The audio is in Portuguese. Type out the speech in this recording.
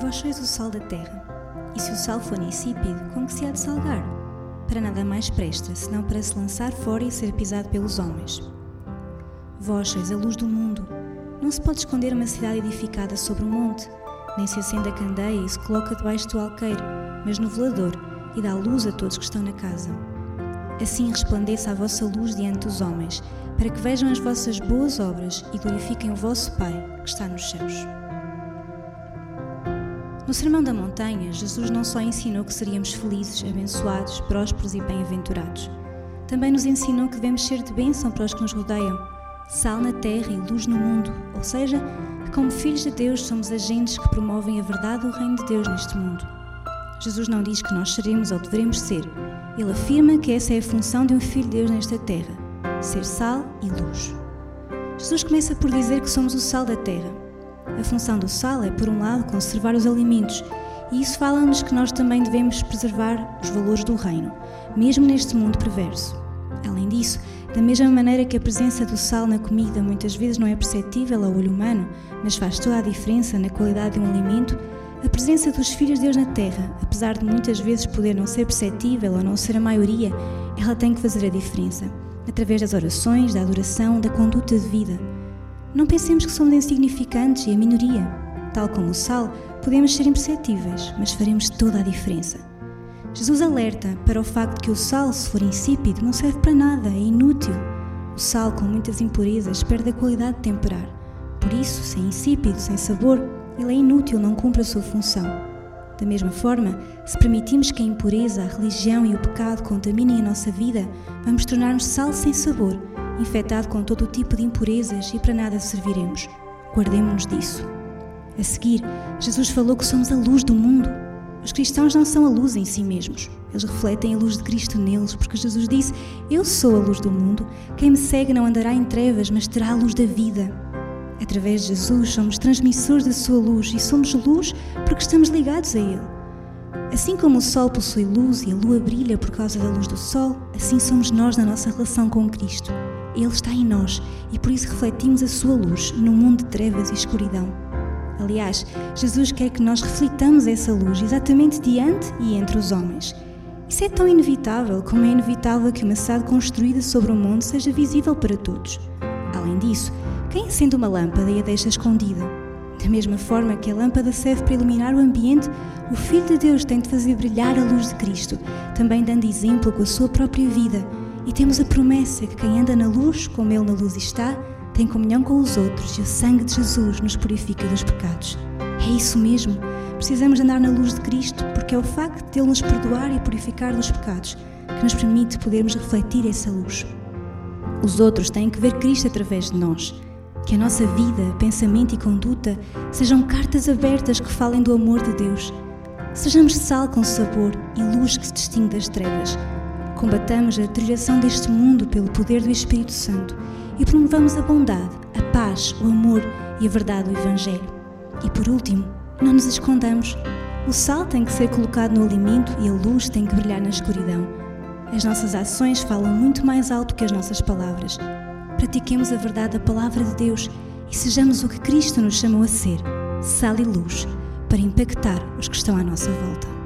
Vós sois o sal da terra, e se o sal for insípido, com que se há de salgar? Para nada mais presta, senão para se lançar fora e ser pisado pelos homens. Vós sois a luz do mundo. Não se pode esconder uma cidade edificada sobre um monte, nem se acende a candeia e se coloca debaixo do alqueire, mas no velador, e dá luz a todos que estão na casa. Assim resplandeça a vossa luz diante dos homens, para que vejam as vossas boas obras e glorifiquem o vosso Pai que está nos céus. No Sermão da Montanha, Jesus não só ensinou que seríamos felizes, abençoados, prósperos e bem-aventurados, também nos ensinou que devemos ser de bênção para os que nos rodeiam, sal na terra e luz no mundo, ou seja, que como filhos de Deus somos agentes que promovem a verdade do reino de Deus neste mundo. Jesus não diz que nós seremos ou devemos ser, ele afirma que essa é a função de um filho de Deus nesta terra: ser sal e luz. Jesus começa por dizer que somos o sal da terra. A função do sal é, por um lado, conservar os alimentos, e isso fala-nos que nós também devemos preservar os valores do reino, mesmo neste mundo perverso. Além disso, da mesma maneira que a presença do sal na comida muitas vezes não é perceptível ao olho humano, mas faz toda a diferença na qualidade de um alimento, a presença dos filhos de Deus na Terra, apesar de muitas vezes poder não ser perceptível ou não ser a maioria, ela tem que fazer a diferença, através das orações, da adoração, da conduta de vida. Não pensemos que somos insignificantes e a minoria. Tal como o sal, podemos ser imperceptíveis, mas faremos toda a diferença. Jesus alerta para o facto de que o sal, se for insípido, não serve para nada, é inútil. O sal, com muitas impurezas, perde a qualidade de temperar. Por isso, se é insípido, sem sabor, ele é inútil, não cumpre a sua função. Da mesma forma, se permitimos que a impureza, a religião e o pecado contaminem a nossa vida, vamos tornar-nos sal sem sabor, infectado com todo o tipo de impurezas e para nada serviremos. Guardemos-nos disso. A seguir, Jesus falou que somos a luz do mundo. Os cristãos não são a luz em si mesmos. Eles refletem a luz de Cristo neles, porque Jesus disse: Eu sou a luz do mundo. Quem me segue não andará em trevas, mas terá a luz da vida. Através de Jesus, somos transmissores da sua luz e somos luz porque estamos ligados a Ele. Assim como o sol possui luz e a lua brilha por causa da luz do sol, assim somos nós na nossa relação com Cristo. Ele está em nós e por isso refletimos a sua luz no mundo de trevas e escuridão. Aliás, Jesus quer que nós reflitamos essa luz exatamente diante e entre os homens. Isso é tão inevitável como é inevitável que uma cidade construída sobre um monte seja visível para todos. Além disso, quem acende uma lâmpada e a deixa escondida? Da mesma forma que a lâmpada serve para iluminar o ambiente, o Filho de Deus tem de fazer brilhar a luz de Cristo, também dando exemplo com a sua própria vida. E temos a promessa que quem anda na luz, como Ele na luz está, tem comunhão com os outros e o sangue de Jesus nos purifica dos pecados. É isso mesmo. Precisamos andar na luz de Cristo, porque é o facto de Ele nos perdoar e purificar dos pecados que nos permite podermos refletir essa luz. Os outros têm que ver Cristo através de nós. Que a nossa vida, pensamento e conduta sejam cartas abertas que falem do amor de Deus. Sejamos sal com sabor e luz que se distingue das trevas. Combatamos a deterioração deste mundo pelo poder do Espírito Santo e promovamos a bondade, a paz, o amor e a verdade do Evangelho. E por último, não nos escondamos. O sal tem que ser colocado no alimento e a luz tem que brilhar na escuridão. As nossas ações falam muito mais alto que as nossas palavras. Pratiquemos a verdade da palavra de Deus e sejamos o que Cristo nos chamou a ser, sal e luz, para impactar os que estão à nossa volta.